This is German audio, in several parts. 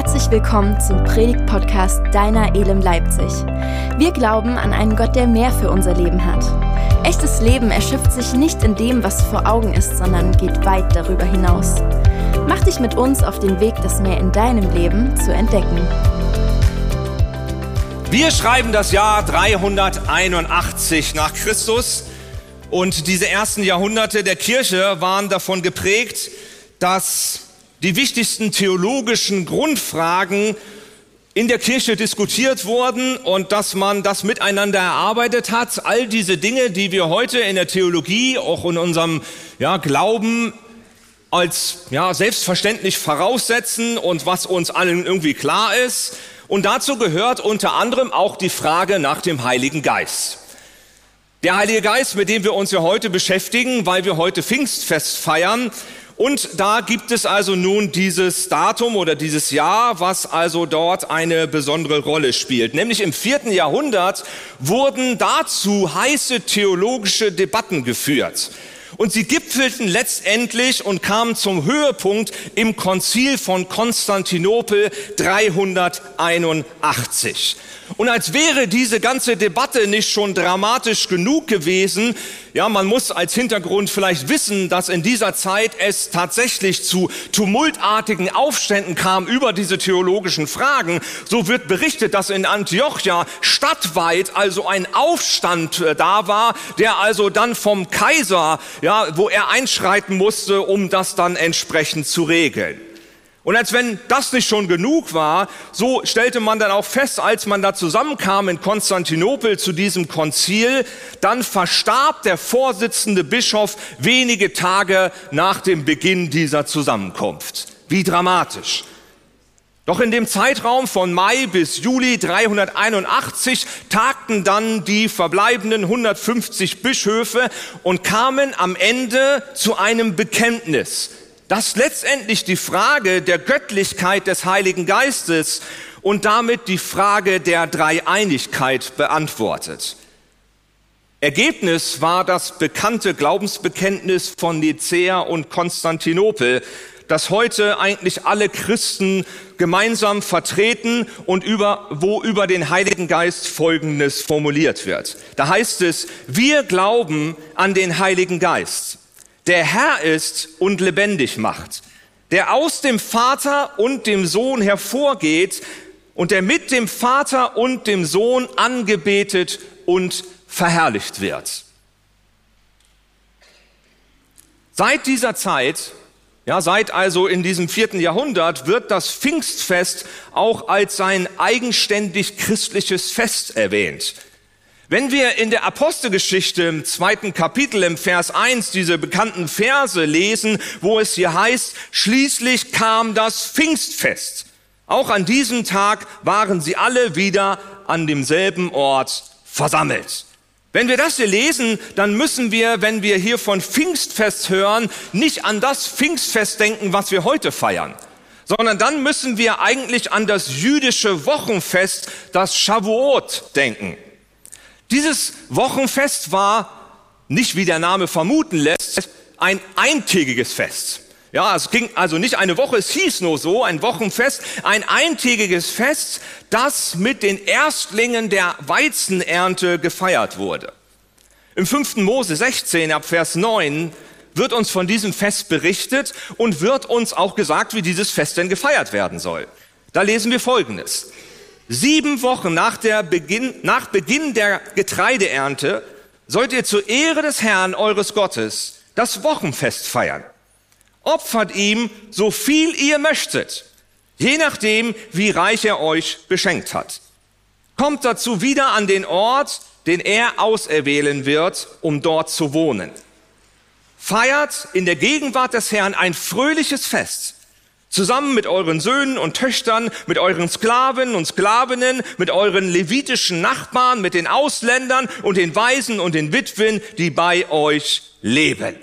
Herzlich willkommen zum Predigt-Podcast Deiner Elem Leipzig. Wir glauben an einen Gott, der mehr für unser Leben hat. Echtes Leben erschöpft sich nicht in dem, was vor Augen ist, sondern geht weit darüber hinaus. Mach dich mit uns auf den Weg, das mehr in deinem Leben zu entdecken. Wir schreiben das Jahr 381 nach Christus und diese ersten Jahrhunderte der Kirche waren davon geprägt, dass die wichtigsten theologischen Grundfragen in der Kirche diskutiert wurden und dass man das miteinander erarbeitet hat. All diese Dinge, die wir heute in der Theologie, auch in unserem ja, Glauben als ja, selbstverständlich voraussetzen und was uns allen irgendwie klar ist. Und dazu gehört unter anderem auch die Frage nach dem Heiligen Geist. Der Heilige Geist, mit dem wir uns ja heute beschäftigen, weil wir heute Pfingstfest feiern, und da gibt es also nun dieses Datum oder dieses Jahr, was also dort eine besondere Rolle spielt. Nämlich im vierten Jahrhundert wurden dazu heiße theologische Debatten geführt. Und sie gipfelten letztendlich und kamen zum Höhepunkt im Konzil von Konstantinopel 381. Und als wäre diese ganze Debatte nicht schon dramatisch genug gewesen, ja, man muss als Hintergrund vielleicht wissen, dass in dieser Zeit es tatsächlich zu tumultartigen Aufständen kam über diese theologischen Fragen. So wird berichtet, dass in Antiochia stadtweit also ein Aufstand äh, da war, der also dann vom Kaiser, ja, wo er einschreiten musste, um das dann entsprechend zu regeln. Und als wenn das nicht schon genug war, so stellte man dann auch fest, als man da zusammenkam in Konstantinopel zu diesem Konzil, dann verstarb der Vorsitzende Bischof wenige Tage nach dem Beginn dieser Zusammenkunft. Wie dramatisch. Doch in dem Zeitraum von Mai bis Juli 381 tagten dann die verbleibenden 150 Bischöfe und kamen am Ende zu einem Bekenntnis das letztendlich die Frage der Göttlichkeit des Heiligen Geistes und damit die Frage der Dreieinigkeit beantwortet. Ergebnis war das bekannte Glaubensbekenntnis von Nicäa und Konstantinopel, das heute eigentlich alle Christen gemeinsam vertreten und über, wo über den Heiligen Geist Folgendes formuliert wird. Da heißt es, wir glauben an den Heiligen Geist der Herr ist und lebendig macht, der aus dem Vater und dem Sohn hervorgeht und der mit dem Vater und dem Sohn angebetet und verherrlicht wird. Seit dieser Zeit, ja, seit also in diesem vierten Jahrhundert wird das Pfingstfest auch als ein eigenständig christliches Fest erwähnt. Wenn wir in der Apostelgeschichte im zweiten Kapitel im Vers 1 diese bekannten Verse lesen, wo es hier heißt, schließlich kam das Pfingstfest. Auch an diesem Tag waren sie alle wieder an demselben Ort versammelt. Wenn wir das hier lesen, dann müssen wir, wenn wir hier von Pfingstfest hören, nicht an das Pfingstfest denken, was wir heute feiern, sondern dann müssen wir eigentlich an das jüdische Wochenfest, das Shavuot, denken. Dieses Wochenfest war nicht, wie der Name vermuten lässt, ein eintägiges Fest. Ja, es ging also nicht eine Woche, es hieß nur so, ein Wochenfest, ein eintägiges Fest, das mit den Erstlingen der Weizenernte gefeiert wurde. Im 5. Mose 16 ab Vers 9 wird uns von diesem Fest berichtet und wird uns auch gesagt, wie dieses Fest denn gefeiert werden soll. Da lesen wir Folgendes. Sieben Wochen nach, Beginn, nach Beginn der Getreideernte sollt ihr zur Ehre des Herrn eures Gottes das Wochenfest feiern. Opfert ihm so viel ihr möchtet, je nachdem, wie reich er euch beschenkt hat. Kommt dazu wieder an den Ort, den er auserwählen wird, um dort zu wohnen. Feiert in der Gegenwart des Herrn ein fröhliches Fest Zusammen mit euren Söhnen und Töchtern, mit euren Sklaven und Sklavinnen, mit euren levitischen Nachbarn, mit den Ausländern und den Waisen und den Witwen, die bei euch leben.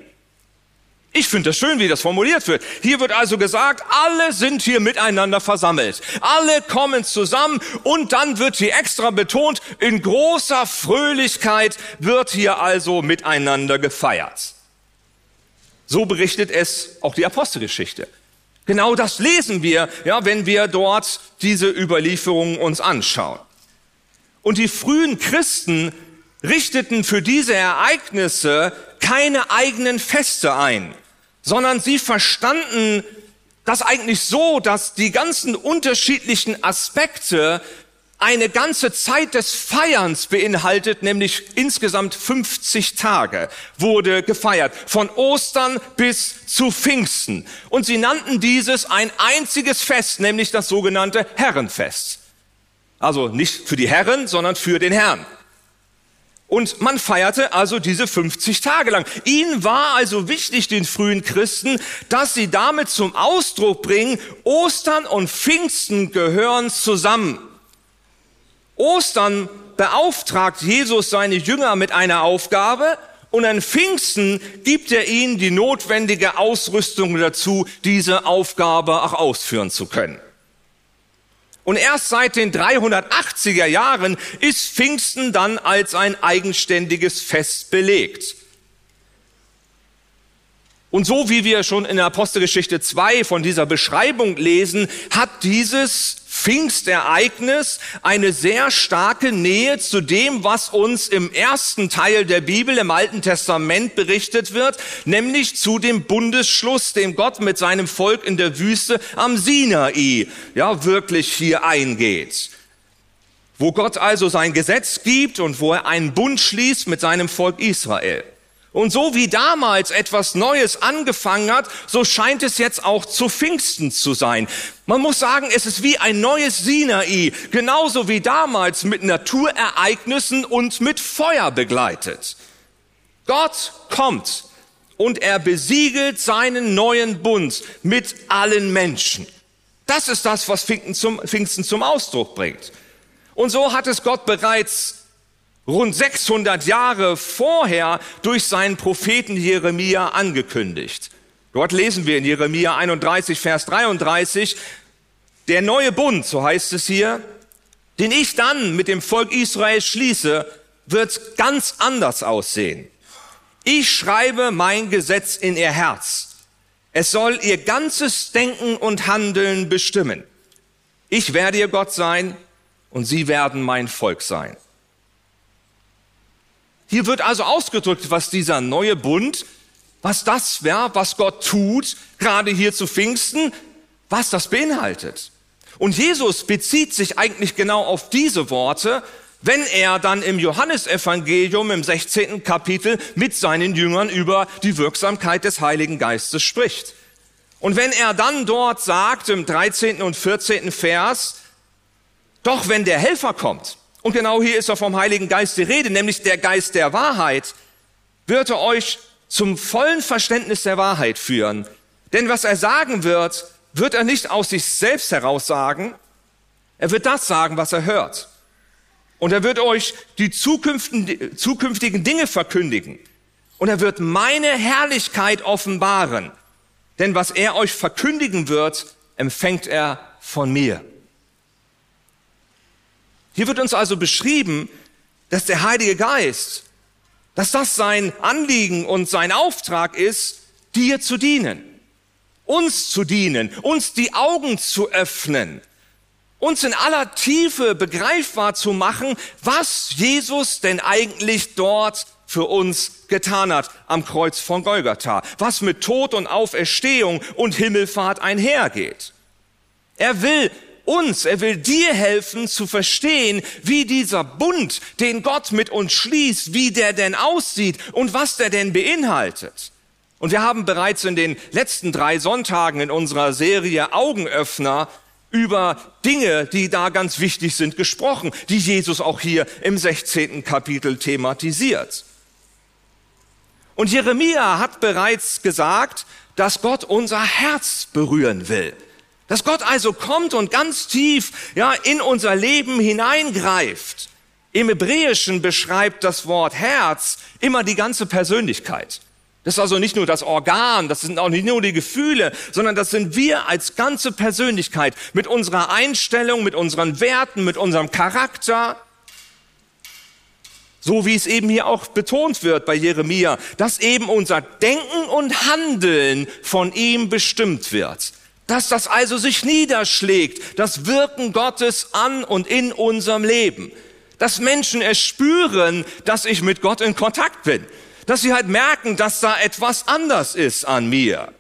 Ich finde das schön, wie das formuliert wird. Hier wird also gesagt, alle sind hier miteinander versammelt. Alle kommen zusammen und dann wird hier extra betont, in großer Fröhlichkeit wird hier also miteinander gefeiert. So berichtet es auch die Apostelgeschichte. Genau das lesen wir, ja, wenn wir dort diese Überlieferungen uns anschauen. Und die frühen Christen richteten für diese Ereignisse keine eigenen Feste ein, sondern sie verstanden das eigentlich so, dass die ganzen unterschiedlichen Aspekte eine ganze Zeit des Feierns beinhaltet, nämlich insgesamt 50 Tage wurde gefeiert, von Ostern bis zu Pfingsten. Und sie nannten dieses ein einziges Fest, nämlich das sogenannte Herrenfest. Also nicht für die Herren, sondern für den Herrn. Und man feierte also diese 50 Tage lang. Ihnen war also wichtig, den frühen Christen, dass sie damit zum Ausdruck bringen, Ostern und Pfingsten gehören zusammen. Ostern beauftragt Jesus seine Jünger mit einer Aufgabe und an Pfingsten gibt er ihnen die notwendige Ausrüstung dazu, diese Aufgabe auch ausführen zu können. Und erst seit den 380er Jahren ist Pfingsten dann als ein eigenständiges Fest belegt. Und so wie wir schon in der Apostelgeschichte 2 von dieser Beschreibung lesen, hat dieses Pfingstereignis eine sehr starke Nähe zu dem, was uns im ersten Teil der Bibel im Alten Testament berichtet wird, nämlich zu dem Bundesschluss, dem Gott mit seinem Volk in der Wüste am Sinai ja wirklich hier eingeht. Wo Gott also sein Gesetz gibt und wo er einen Bund schließt mit seinem Volk Israel. Und so wie damals etwas Neues angefangen hat, so scheint es jetzt auch zu Pfingsten zu sein. Man muss sagen, es ist wie ein neues Sinai, genauso wie damals mit Naturereignissen und mit Feuer begleitet. Gott kommt und er besiegelt seinen neuen Bund mit allen Menschen. Das ist das, was Pfingsten zum, Pfingsten zum Ausdruck bringt. Und so hat es Gott bereits rund 600 Jahre vorher durch seinen Propheten Jeremia angekündigt. Dort lesen wir in Jeremia 31, Vers 33, der neue Bund, so heißt es hier, den ich dann mit dem Volk Israel schließe, wird ganz anders aussehen. Ich schreibe mein Gesetz in ihr Herz. Es soll ihr ganzes Denken und Handeln bestimmen. Ich werde ihr Gott sein und sie werden mein Volk sein. Hier wird also ausgedrückt, was dieser neue Bund, was das wäre, was Gott tut, gerade hier zu Pfingsten, was das beinhaltet. Und Jesus bezieht sich eigentlich genau auf diese Worte, wenn er dann im Johannesevangelium im 16. Kapitel mit seinen Jüngern über die Wirksamkeit des Heiligen Geistes spricht. Und wenn er dann dort sagt im 13. und 14. Vers, doch wenn der Helfer kommt, und genau hier ist doch vom Heiligen Geist die Rede, nämlich der Geist der Wahrheit, wird er euch zum vollen Verständnis der Wahrheit führen. Denn was er sagen wird, wird er nicht aus sich selbst heraus sagen, er wird das sagen, was er hört. Und er wird euch die zukünftigen Dinge verkündigen. Und er wird meine Herrlichkeit offenbaren. Denn was er euch verkündigen wird, empfängt er von mir. Hier wird uns also beschrieben, dass der Heilige Geist, dass das sein Anliegen und sein Auftrag ist, dir zu dienen, uns zu dienen, uns die Augen zu öffnen, uns in aller Tiefe begreifbar zu machen, was Jesus denn eigentlich dort für uns getan hat am Kreuz von Golgatha, was mit Tod und Auferstehung und Himmelfahrt einhergeht. Er will uns, er will dir helfen zu verstehen, wie dieser Bund, den Gott mit uns schließt, wie der denn aussieht und was der denn beinhaltet. Und wir haben bereits in den letzten drei Sonntagen in unserer Serie Augenöffner über Dinge, die da ganz wichtig sind, gesprochen, die Jesus auch hier im 16. Kapitel thematisiert. Und Jeremia hat bereits gesagt, dass Gott unser Herz berühren will. Dass Gott also kommt und ganz tief ja, in unser Leben hineingreift. Im Hebräischen beschreibt das Wort Herz immer die ganze Persönlichkeit. Das ist also nicht nur das Organ, das sind auch nicht nur die Gefühle, sondern das sind wir als ganze Persönlichkeit mit unserer Einstellung, mit unseren Werten, mit unserem Charakter. So wie es eben hier auch betont wird bei Jeremia, dass eben unser Denken und Handeln von ihm bestimmt wird. Dass das also sich niederschlägt, das Wirken Gottes an und in unserem Leben. Dass Menschen es spüren, dass ich mit Gott in Kontakt bin. Dass sie halt merken, dass da etwas anders ist an mir.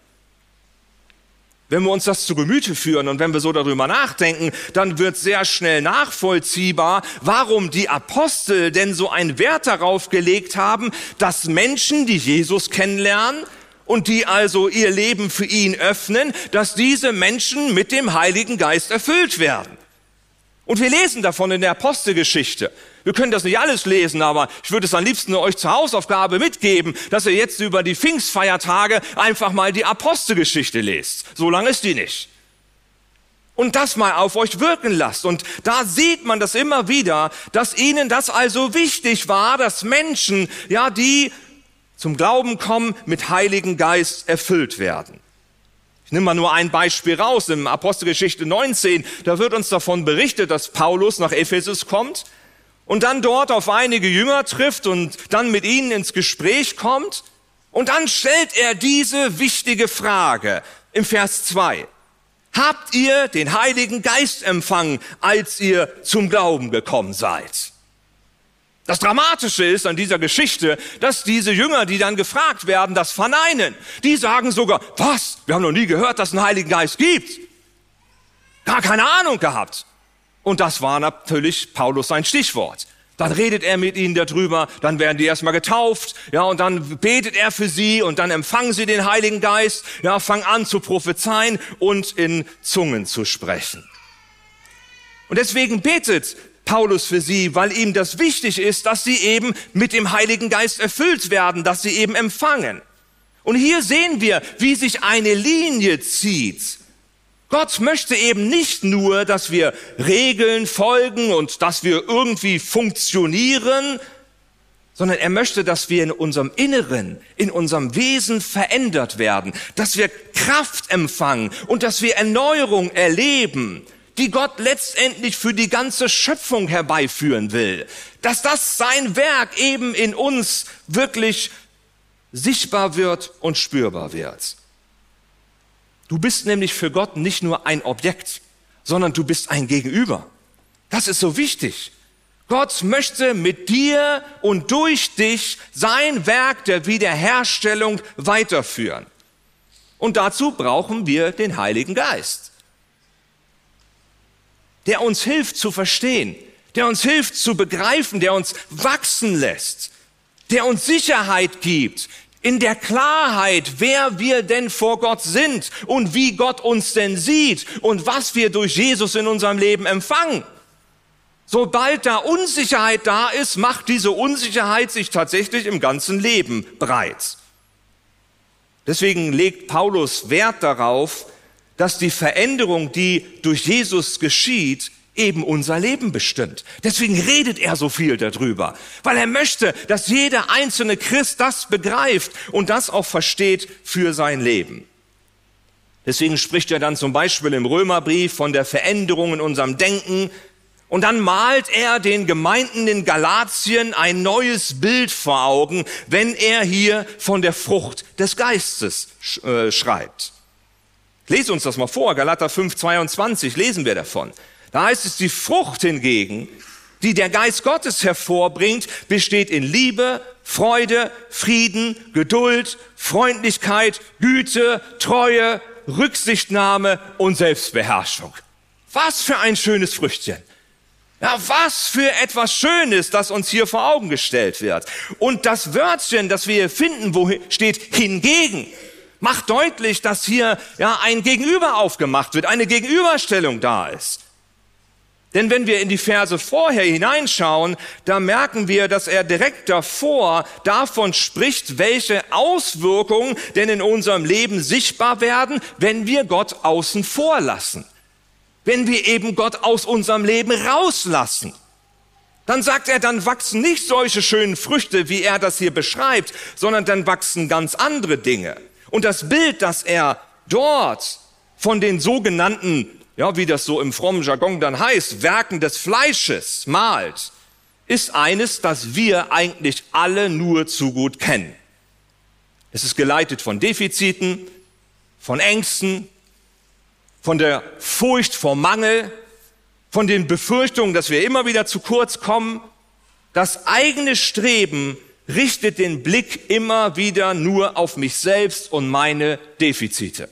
Wenn wir uns das zu Gemüte führen und wenn wir so darüber nachdenken, dann wird sehr schnell nachvollziehbar, warum die Apostel denn so einen Wert darauf gelegt haben, dass Menschen, die Jesus kennenlernen und die also ihr Leben für ihn öffnen, dass diese Menschen mit dem Heiligen Geist erfüllt werden. Und wir lesen davon in der Apostelgeschichte. Wir können das nicht alles lesen, aber ich würde es am liebsten euch zur Hausaufgabe mitgeben, dass ihr jetzt über die Pfingstfeiertage einfach mal die Apostelgeschichte lest. So lange ist die nicht. Und das mal auf euch wirken lasst. Und da sieht man das immer wieder, dass ihnen das also wichtig war, dass Menschen, ja, die zum Glauben kommen, mit Heiligen Geist erfüllt werden. Ich nehme mal nur ein Beispiel raus. Im Apostelgeschichte 19, da wird uns davon berichtet, dass Paulus nach Ephesus kommt und dann dort auf einige Jünger trifft und dann mit ihnen ins Gespräch kommt. Und dann stellt er diese wichtige Frage im Vers 2. Habt ihr den Heiligen Geist empfangen, als ihr zum Glauben gekommen seid? Das Dramatische ist an dieser Geschichte, dass diese Jünger, die dann gefragt werden, das verneinen. Die sagen sogar, was? Wir haben noch nie gehört, dass es einen Heiligen Geist gibt. Gar keine Ahnung gehabt. Und das war natürlich Paulus sein Stichwort. Dann redet er mit ihnen darüber, dann werden die erstmal getauft, ja, und dann betet er für sie und dann empfangen sie den Heiligen Geist, ja, fangen an zu prophezeien und in Zungen zu sprechen. Und deswegen betet Paulus für sie, weil ihm das wichtig ist, dass sie eben mit dem Heiligen Geist erfüllt werden, dass sie eben empfangen. Und hier sehen wir, wie sich eine Linie zieht Gott möchte eben nicht nur, dass wir Regeln folgen und dass wir irgendwie funktionieren, sondern er möchte, dass wir in unserem Inneren, in unserem Wesen verändert werden, dass wir Kraft empfangen und dass wir Erneuerung erleben, die Gott letztendlich für die ganze Schöpfung herbeiführen will, dass das sein Werk eben in uns wirklich sichtbar wird und spürbar wird. Du bist nämlich für Gott nicht nur ein Objekt, sondern du bist ein Gegenüber. Das ist so wichtig. Gott möchte mit dir und durch dich sein Werk der Wiederherstellung weiterführen. Und dazu brauchen wir den Heiligen Geist, der uns hilft zu verstehen, der uns hilft zu begreifen, der uns wachsen lässt, der uns Sicherheit gibt, in der Klarheit, wer wir denn vor Gott sind und wie Gott uns denn sieht und was wir durch Jesus in unserem Leben empfangen. Sobald da Unsicherheit da ist, macht diese Unsicherheit sich tatsächlich im ganzen Leben breit. Deswegen legt Paulus Wert darauf, dass die Veränderung, die durch Jesus geschieht, eben unser Leben bestimmt. Deswegen redet er so viel darüber, weil er möchte, dass jeder einzelne Christ das begreift und das auch versteht für sein Leben. Deswegen spricht er dann zum Beispiel im Römerbrief von der Veränderung in unserem Denken, und dann malt er den Gemeinden in Galatien ein neues Bild vor Augen, wenn er hier von der Frucht des Geistes äh, schreibt. Lese uns das mal vor, Galater 5, 22, lesen wir davon. Da heißt es, die Frucht hingegen, die der Geist Gottes hervorbringt, besteht in Liebe, Freude, Frieden, Geduld, Freundlichkeit, Güte, Treue, Rücksichtnahme und Selbstbeherrschung. Was für ein schönes Früchtchen. Ja, was für etwas Schönes, das uns hier vor Augen gestellt wird. Und das Wörtchen, das wir hier finden, wo steht hingegen, macht deutlich, dass hier ja ein Gegenüber aufgemacht wird, eine Gegenüberstellung da ist. Denn wenn wir in die Verse vorher hineinschauen, da merken wir, dass er direkt davor davon spricht, welche Auswirkungen denn in unserem Leben sichtbar werden, wenn wir Gott außen vor lassen. Wenn wir eben Gott aus unserem Leben rauslassen. Dann sagt er, dann wachsen nicht solche schönen Früchte, wie er das hier beschreibt, sondern dann wachsen ganz andere Dinge. Und das Bild, das er dort von den sogenannten ja, wie das so im frommen Jargon dann heißt, Werken des Fleisches malt, ist eines, das wir eigentlich alle nur zu gut kennen. Es ist geleitet von Defiziten, von Ängsten, von der Furcht vor Mangel, von den Befürchtungen, dass wir immer wieder zu kurz kommen. Das eigene Streben richtet den Blick immer wieder nur auf mich selbst und meine Defizite.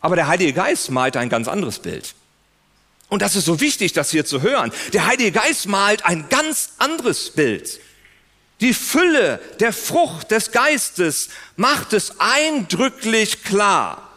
Aber der Heilige Geist malt ein ganz anderes Bild. Und das ist so wichtig, das hier zu hören. Der Heilige Geist malt ein ganz anderes Bild. Die Fülle der Frucht des Geistes macht es eindrücklich klar.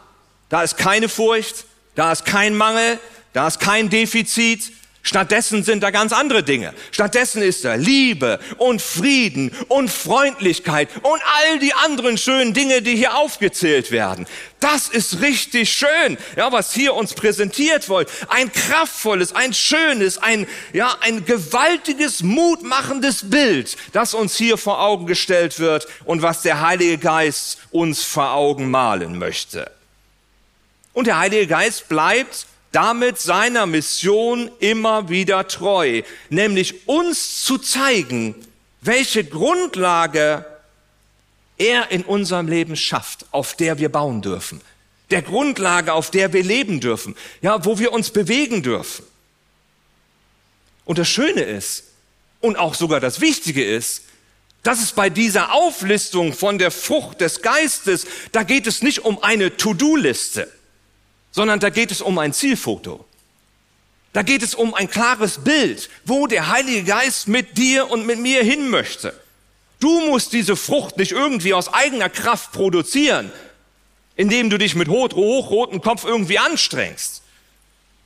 Da ist keine Furcht, da ist kein Mangel, da ist kein Defizit, Stattdessen sind da ganz andere Dinge. Stattdessen ist da Liebe und Frieden und Freundlichkeit und all die anderen schönen Dinge, die hier aufgezählt werden. Das ist richtig schön, ja, was hier uns präsentiert wird. Ein kraftvolles, ein schönes, ein, ja, ein gewaltiges, mutmachendes Bild, das uns hier vor Augen gestellt wird und was der Heilige Geist uns vor Augen malen möchte. Und der Heilige Geist bleibt damit seiner Mission immer wieder treu, nämlich uns zu zeigen, welche Grundlage er in unserem Leben schafft, auf der wir bauen dürfen. Der Grundlage, auf der wir leben dürfen, ja, wo wir uns bewegen dürfen. Und das Schöne ist, und auch sogar das Wichtige ist, dass es bei dieser Auflistung von der Frucht des Geistes, da geht es nicht um eine To-Do-Liste sondern da geht es um ein Zielfoto. Da geht es um ein klares Bild, wo der Heilige Geist mit dir und mit mir hin möchte. Du musst diese Frucht nicht irgendwie aus eigener Kraft produzieren, indem du dich mit hochrotem Kopf irgendwie anstrengst,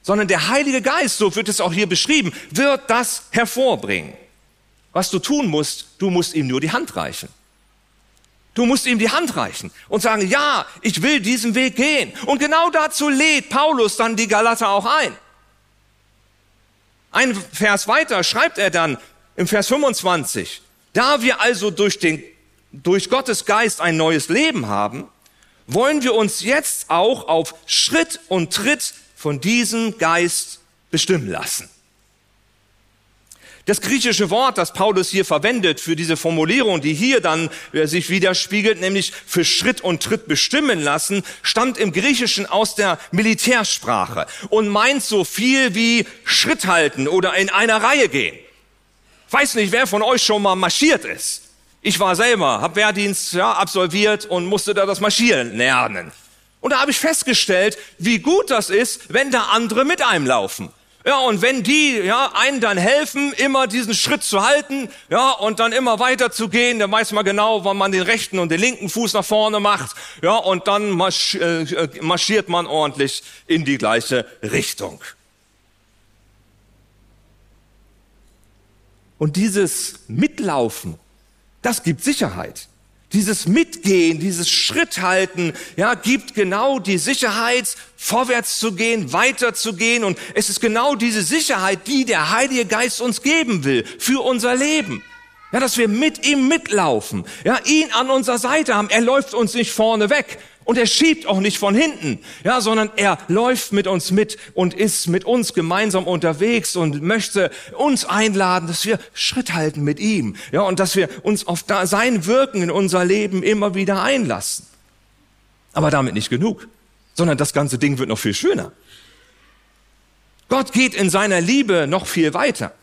sondern der Heilige Geist, so wird es auch hier beschrieben, wird das hervorbringen. Was du tun musst, du musst ihm nur die Hand reichen. Du musst ihm die Hand reichen und sagen, ja, ich will diesen Weg gehen. Und genau dazu lädt Paulus dann die Galater auch ein. Ein Vers weiter schreibt er dann im Vers 25, da wir also durch, den, durch Gottes Geist ein neues Leben haben, wollen wir uns jetzt auch auf Schritt und Tritt von diesem Geist bestimmen lassen. Das griechische Wort, das Paulus hier verwendet für diese Formulierung, die hier dann äh, sich widerspiegelt, nämlich für Schritt und Tritt bestimmen lassen, stammt im Griechischen aus der Militärsprache und meint so viel wie Schritt halten oder in einer Reihe gehen. weiß nicht, wer von euch schon mal marschiert ist. Ich war selber, habe Wehrdienst ja, absolviert und musste da das Marschieren lernen. Und da habe ich festgestellt, wie gut das ist, wenn da andere mit einem laufen. Ja, und wenn die ja, einen dann helfen, immer diesen Schritt zu halten, ja, und dann immer weiter zu gehen, dann weiß man genau, wann man den rechten und den linken Fuß nach vorne macht, ja, und dann marsch, äh, marschiert man ordentlich in die gleiche Richtung. Und dieses Mitlaufen, das gibt Sicherheit. Dieses Mitgehen, dieses Schritthalten, ja, gibt genau die Sicherheit, vorwärts zu gehen, weiter zu gehen. Und es ist genau diese Sicherheit, die der Heilige Geist uns geben will für unser Leben. Ja, dass wir mit ihm mitlaufen, ja, ihn an unserer Seite haben. Er läuft uns nicht vorne weg, und er schiebt auch nicht von hinten, ja, sondern er läuft mit uns mit und ist mit uns gemeinsam unterwegs und möchte uns einladen, dass wir Schritt halten mit ihm, ja, und dass wir uns auf sein Wirken in unser Leben immer wieder einlassen. Aber damit nicht genug, sondern das ganze Ding wird noch viel schöner. Gott geht in seiner Liebe noch viel weiter.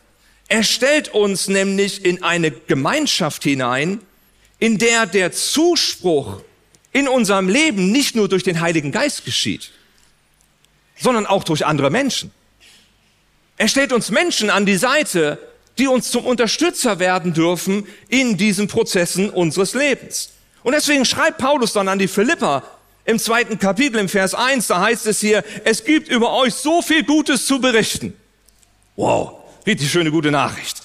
Er stellt uns nämlich in eine Gemeinschaft hinein, in der der Zuspruch in unserem Leben nicht nur durch den Heiligen Geist geschieht, sondern auch durch andere Menschen. Er stellt uns Menschen an die Seite, die uns zum Unterstützer werden dürfen in diesen Prozessen unseres Lebens. Und deswegen schreibt Paulus dann an die Philipper im zweiten Kapitel im Vers 1, da heißt es hier, es gibt über euch so viel Gutes zu berichten. Wow, richtig schöne gute Nachricht.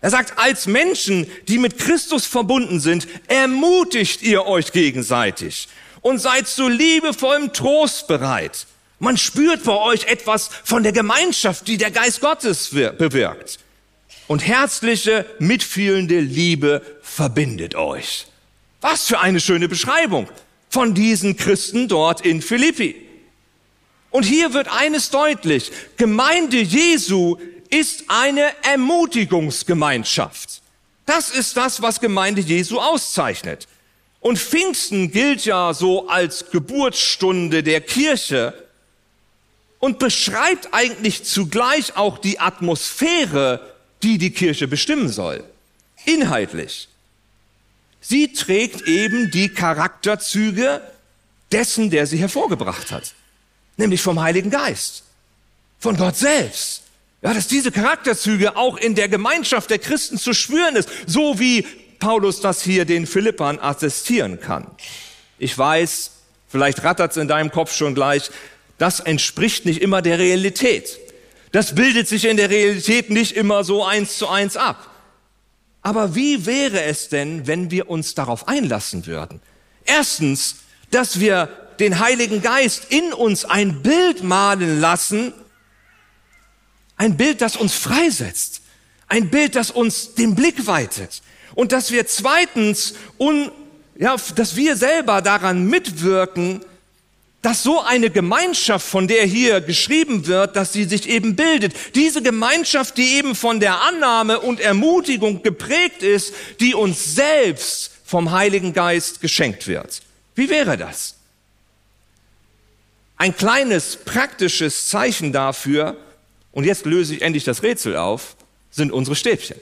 Er sagt, als Menschen, die mit Christus verbunden sind, ermutigt ihr euch gegenseitig und seid zu liebevollem Trost bereit. Man spürt bei euch etwas von der Gemeinschaft, die der Geist Gottes bewirkt. Und herzliche, mitfühlende Liebe verbindet euch. Was für eine schöne Beschreibung von diesen Christen dort in Philippi. Und hier wird eines deutlich. Gemeinde Jesu ist eine Ermutigungsgemeinschaft. Das ist das, was Gemeinde Jesu auszeichnet. Und Pfingsten gilt ja so als Geburtsstunde der Kirche und beschreibt eigentlich zugleich auch die Atmosphäre, die die Kirche bestimmen soll. Inhaltlich. Sie trägt eben die Charakterzüge dessen, der sie hervorgebracht hat. Nämlich vom Heiligen Geist. Von Gott selbst. Ja, dass diese Charakterzüge auch in der Gemeinschaft der Christen zu spüren ist. So wie Paulus das hier den Philippern attestieren kann. Ich weiß, vielleicht rattert es in deinem Kopf schon gleich, das entspricht nicht immer der Realität. Das bildet sich in der Realität nicht immer so eins zu eins ab. Aber wie wäre es denn, wenn wir uns darauf einlassen würden? Erstens, dass wir den Heiligen Geist in uns ein Bild malen lassen, ein Bild, das uns freisetzt, ein Bild, das uns den Blick weitet und dass wir zweitens, un, ja, dass wir selber daran mitwirken, dass so eine Gemeinschaft, von der hier geschrieben wird, dass sie sich eben bildet, diese Gemeinschaft, die eben von der Annahme und Ermutigung geprägt ist, die uns selbst vom Heiligen Geist geschenkt wird. Wie wäre das? Ein kleines praktisches Zeichen dafür, und jetzt löse ich endlich das Rätsel auf, sind unsere Stäbchen.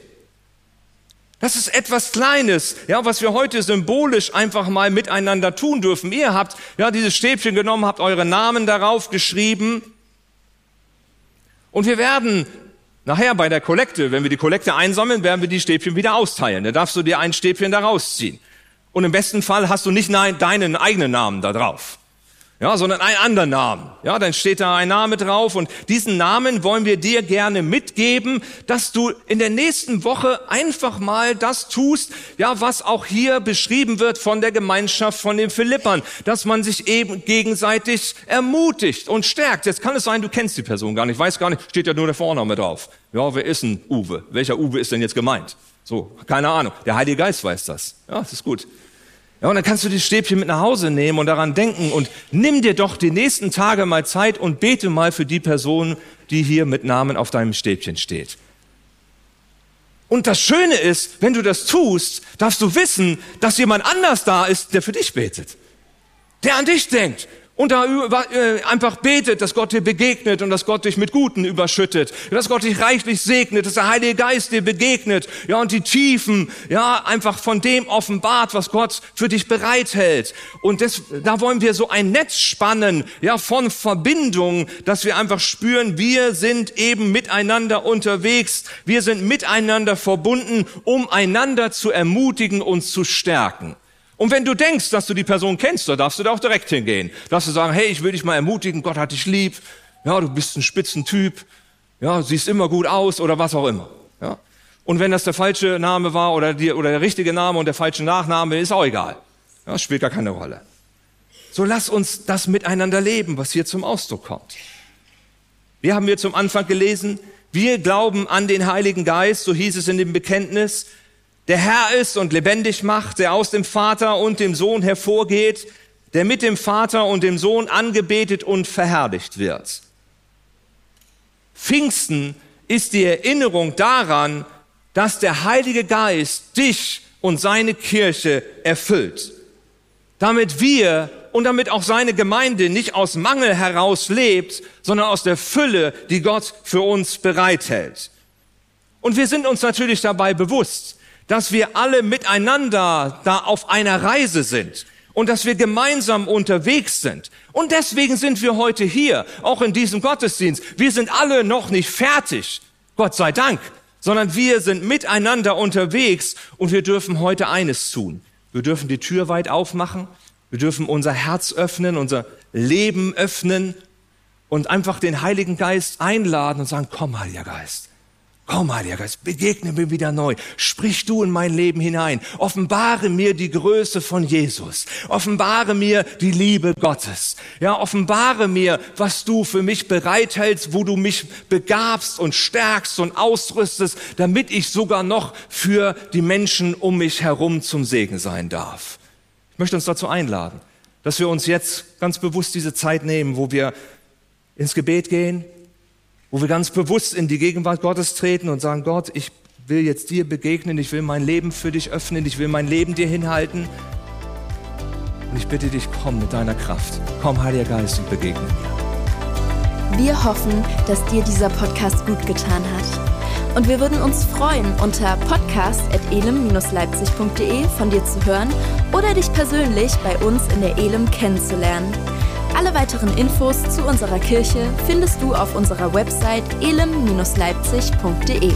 Das ist etwas Kleines, ja, was wir heute symbolisch einfach mal miteinander tun dürfen. Ihr habt ja dieses Stäbchen genommen, habt eure Namen darauf geschrieben. Und wir werden nachher bei der Kollekte, wenn wir die Kollekte einsammeln, werden wir die Stäbchen wieder austeilen. Da darfst du dir ein Stäbchen da rausziehen. Und im besten Fall hast du nicht deinen eigenen Namen da drauf ja, sondern einen anderen Namen. Ja, dann steht da ein Name drauf und diesen Namen wollen wir dir gerne mitgeben, dass du in der nächsten Woche einfach mal das tust, ja, was auch hier beschrieben wird von der Gemeinschaft von den Philippern, dass man sich eben gegenseitig ermutigt und stärkt. Jetzt kann es sein, du kennst die Person gar nicht, weiß gar nicht, steht ja nur der Vorname drauf. Ja, wer ist ein Uwe? Welcher Uwe ist denn jetzt gemeint? So, keine Ahnung. Der Heilige Geist weiß das. Ja, das ist gut. Ja, und dann kannst du die Stäbchen mit nach Hause nehmen und daran denken und nimm dir doch die nächsten Tage mal Zeit und bete mal für die Person, die hier mit Namen auf deinem Stäbchen steht. Und das Schöne ist, wenn du das tust, darfst du wissen, dass jemand anders da ist, der für dich betet. Der an dich denkt und da äh, einfach betet, dass Gott dir begegnet und dass Gott dich mit Guten überschüttet, dass Gott dich reichlich segnet, dass der Heilige Geist dir begegnet, ja, und die Tiefen, ja, einfach von dem offenbart, was Gott für dich bereithält. Und das, da wollen wir so ein Netz spannen, ja, von Verbindung, dass wir einfach spüren, wir sind eben miteinander unterwegs, wir sind miteinander verbunden, um einander zu ermutigen und zu stärken. Und wenn du denkst, dass du die Person kennst, da darfst du da auch direkt hingehen. Darfst du sagen, hey, ich will dich mal ermutigen, Gott hat dich lieb, ja, du bist ein Spitzentyp, ja, siehst immer gut aus oder was auch immer. Ja. Und wenn das der falsche Name war oder, die, oder der richtige Name und der falsche Nachname, ist auch egal. Ja, spielt gar keine Rolle. So lass uns das miteinander leben, was hier zum Ausdruck kommt. Wir haben hier zum Anfang gelesen, wir glauben an den Heiligen Geist, so hieß es in dem Bekenntnis, der Herr ist und lebendig macht, der aus dem Vater und dem Sohn hervorgeht, der mit dem Vater und dem Sohn angebetet und verherrlicht wird. Pfingsten ist die Erinnerung daran, dass der Heilige Geist dich und seine Kirche erfüllt, damit wir und damit auch seine Gemeinde nicht aus Mangel heraus lebt, sondern aus der Fülle, die Gott für uns bereithält. Und wir sind uns natürlich dabei bewusst, dass wir alle miteinander da auf einer Reise sind und dass wir gemeinsam unterwegs sind. Und deswegen sind wir heute hier, auch in diesem Gottesdienst. Wir sind alle noch nicht fertig, Gott sei Dank, sondern wir sind miteinander unterwegs und wir dürfen heute eines tun. Wir dürfen die Tür weit aufmachen, wir dürfen unser Herz öffnen, unser Leben öffnen und einfach den Heiligen Geist einladen und sagen, komm, Heiliger Geist. Komm, Heiliger Geist, begegne mir wieder neu. Sprich du in mein Leben hinein. Offenbare mir die Größe von Jesus. Offenbare mir die Liebe Gottes. Ja, offenbare mir, was du für mich bereithältst, wo du mich begabst und stärkst und ausrüstest, damit ich sogar noch für die Menschen um mich herum zum Segen sein darf. Ich möchte uns dazu einladen, dass wir uns jetzt ganz bewusst diese Zeit nehmen, wo wir ins Gebet gehen, wo wir ganz bewusst in die Gegenwart Gottes treten und sagen, Gott, ich will jetzt dir begegnen, ich will mein Leben für dich öffnen, ich will mein Leben dir hinhalten. Und ich bitte dich, komm mit deiner Kraft. Komm, Heiliger Geist, und begegne mir. Wir hoffen, dass dir dieser Podcast gut getan hat. Und wir würden uns freuen, unter podcast.elem-leipzig.de von dir zu hören oder dich persönlich bei uns in der Elem kennenzulernen. Alle weiteren Infos zu unserer Kirche findest du auf unserer Website elem-leipzig.de.